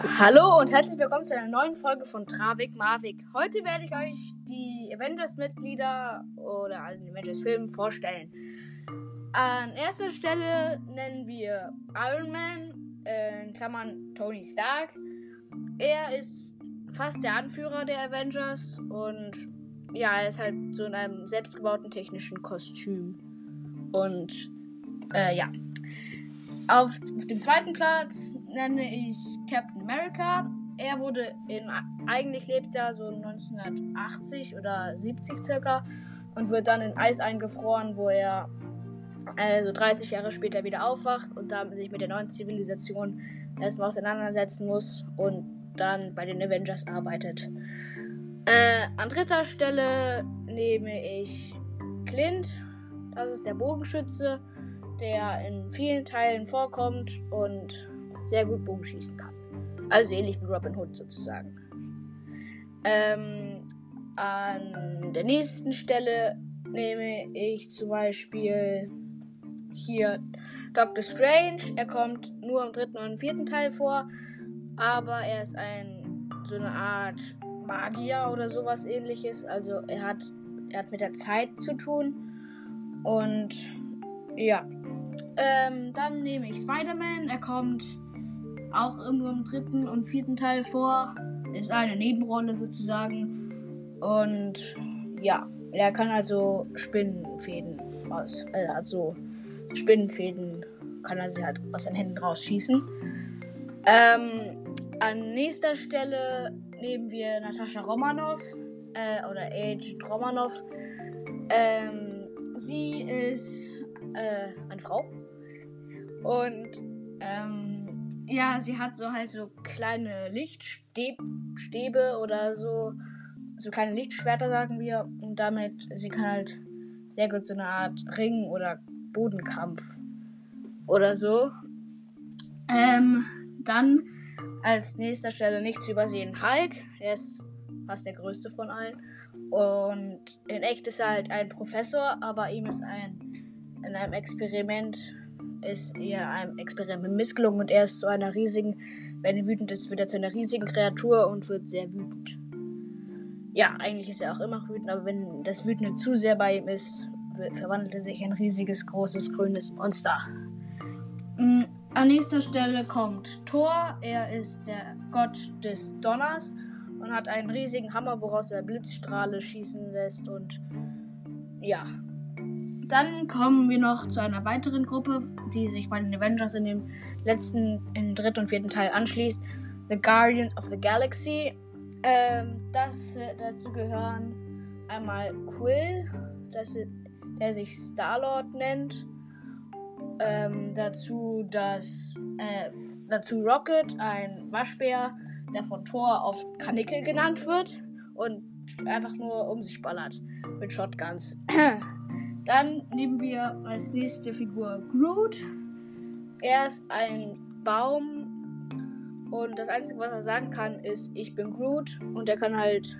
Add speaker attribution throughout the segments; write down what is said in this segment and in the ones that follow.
Speaker 1: Hallo und herzlich willkommen zu einer neuen Folge von Travik Marvik. Heute werde ich euch die Avengers-Mitglieder oder allen Avengers-Filmen vorstellen. An erster Stelle nennen wir Iron Man, äh, in Klammern Tony Stark. Er ist fast der Anführer der Avengers und ja, er ist halt so in einem selbstgebauten technischen Kostüm. Und äh, ja, auf dem zweiten Platz nenne ich Captain America. Er wurde in, eigentlich lebt er so 1980 oder 70 circa und wird dann in Eis eingefroren, wo er also 30 Jahre später wieder aufwacht und dann sich mit der neuen Zivilisation erstmal auseinandersetzen muss und dann bei den Avengers arbeitet. Äh, an dritter Stelle nehme ich Clint. Das ist der Bogenschütze der in vielen Teilen vorkommt und sehr gut Bogen schießen kann. Also ähnlich wie Robin Hood sozusagen. Ähm, an der nächsten Stelle nehme ich zum Beispiel hier Doctor Strange. Er kommt nur im dritten und vierten Teil vor, aber er ist ein so eine Art Magier oder sowas ähnliches. Also er hat er hat mit der Zeit zu tun und ja, ähm, dann nehme ich Spider-Man. Er kommt auch nur im dritten und vierten Teil vor. Ist eine Nebenrolle sozusagen. Und ja, er kann also Spinnenfäden aus. Er hat so Spinnenfäden, kann er sie halt aus seinen Händen rausschießen. Ähm, an nächster Stelle nehmen wir Natascha Romanoff äh, oder Agent Romanoff. Ähm, sie ist äh, eine Frau. Und ähm, ja, sie hat so halt so kleine Lichtstäbe oder so, so kleine Lichtschwerter, sagen wir. Und damit, sie kann halt sehr gut so eine Art Ring oder Bodenkampf oder so. Ähm, dann als nächster Stelle nicht zu übersehen Hulk. Er ist fast der größte von allen. Und in echt ist er halt ein Professor, aber ihm ist ein in einem Experiment ist ihr ein Experiment missgelungen und er ist zu einer riesigen, wenn er wütend ist, wird er zu einer riesigen Kreatur und wird sehr wütend. Ja, eigentlich ist er auch immer wütend, aber wenn das Wütende zu sehr bei ihm ist, verwandelt er sich in ein riesiges, großes, grünes Monster. Mm, an nächster Stelle kommt Thor. Er ist der Gott des Donners und hat einen riesigen Hammer, woraus er Blitzstrahle schießen lässt und ja, dann kommen wir noch zu einer weiteren Gruppe, die sich bei den Avengers in dem letzten, im dritten und vierten Teil anschließt. The Guardians of the Galaxy. Ähm, das, äh, dazu gehören einmal Quill, das, der sich Star-Lord nennt. Ähm, dazu das, äh, dazu Rocket, ein Waschbär, der von Thor oft Kanickel genannt wird und einfach nur um sich ballert mit Shotguns. Dann nehmen wir als nächste Figur Groot. Er ist ein Baum und das Einzige, was er sagen kann, ist, ich bin Groot. Und er kann halt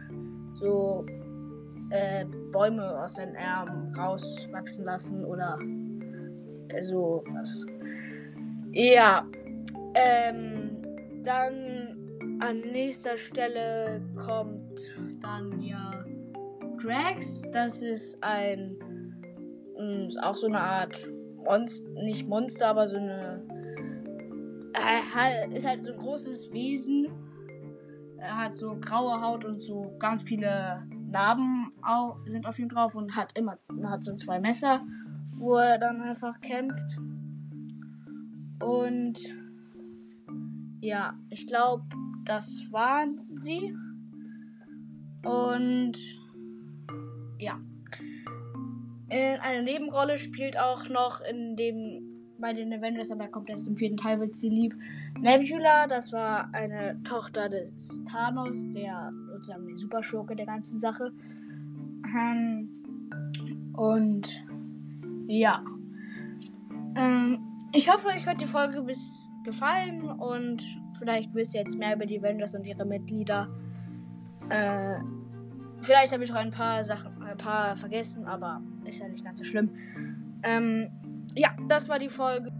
Speaker 1: so äh, Bäume aus seinen Armen rauswachsen lassen oder äh, so was. Ja, ähm, dann an nächster Stelle kommt dann ja Drax. Das ist ein ist auch so eine Art Monster, nicht Monster, aber so eine. Er ist halt so ein großes Wesen. Er hat so graue Haut und so ganz viele Narben sind auf ihm drauf und hat immer hat so zwei Messer, wo er dann einfach kämpft. Und ja, ich glaube, das waren sie. Und ja. In eine Nebenrolle spielt auch noch in dem bei den Avengers, aber kommt erst im vierten Teil, wird sie lieb. Nebula, das war eine Tochter des Thanos, der sozusagen die Superschurke der ganzen Sache. Ähm, und ja. Ähm, ich hoffe, euch hat die Folge bis gefallen und vielleicht wisst ihr jetzt mehr über die Avengers und ihre Mitglieder. Äh, vielleicht habe ich auch ein paar Sachen, ein paar vergessen, aber ist ja nicht ganz so schlimm. Ähm, ja, das war die Folge.